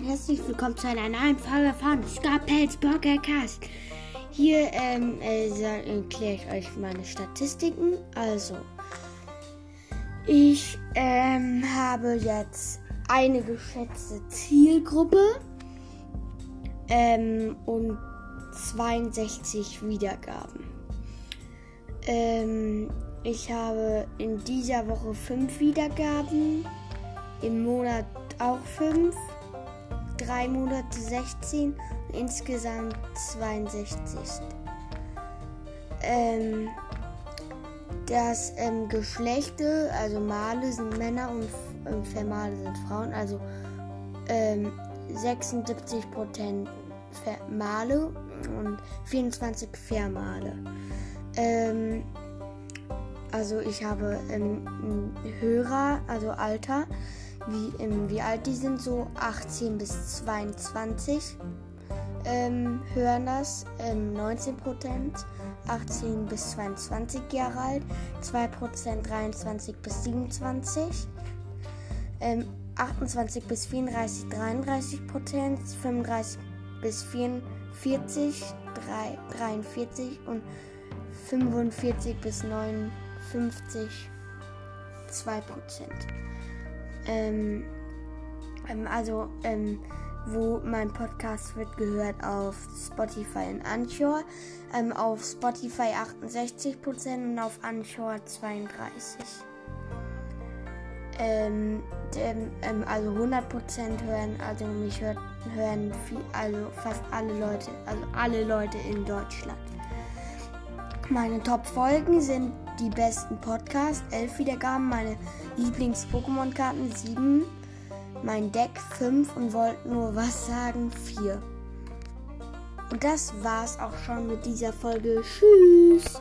herzlich willkommen zu einer neuen Folge von Scarpels Podcast. Hier ähm, äh, erkläre ich euch meine Statistiken. Also, ich ähm, habe jetzt eine geschätzte Zielgruppe ähm, und 62 Wiedergaben. Ähm, ich habe in dieser Woche 5 Wiedergaben, im Monat auch 5, 3 Monate 16 und insgesamt 62. Ähm, das ähm, Geschlechte, also Male sind Männer und ähm, Vermale sind Frauen, also ähm, 76% Male und 24 Vermale. Ähm, also ich habe ähm, Hörer, also Alter, wie, ähm, wie alt die sind, so 18 bis 22 ähm, hören das, ähm, 19 Prozent 18 bis 22 Jahre alt, 2 Prozent 23 bis 27, ähm, 28 bis 34 33 Prozent, 35 bis 44 3, 43 und 45 bis 59 2 Prozent. Ähm, ähm, also, ähm, wo mein Podcast wird gehört auf Spotify und Anchor. Ähm, auf Spotify 68% und auf Anchor 32%. Ähm, dem, ähm, also 100% hören, also mich hört, hören viel, also fast alle Leute, also alle Leute in Deutschland. Meine Top-Folgen sind die besten Podcasts, 11 Wiedergaben, meine Lieblings-Pokémon-Karten, 7, mein Deck, 5 und wollte nur was sagen, 4. Und das war's auch schon mit dieser Folge. Tschüss!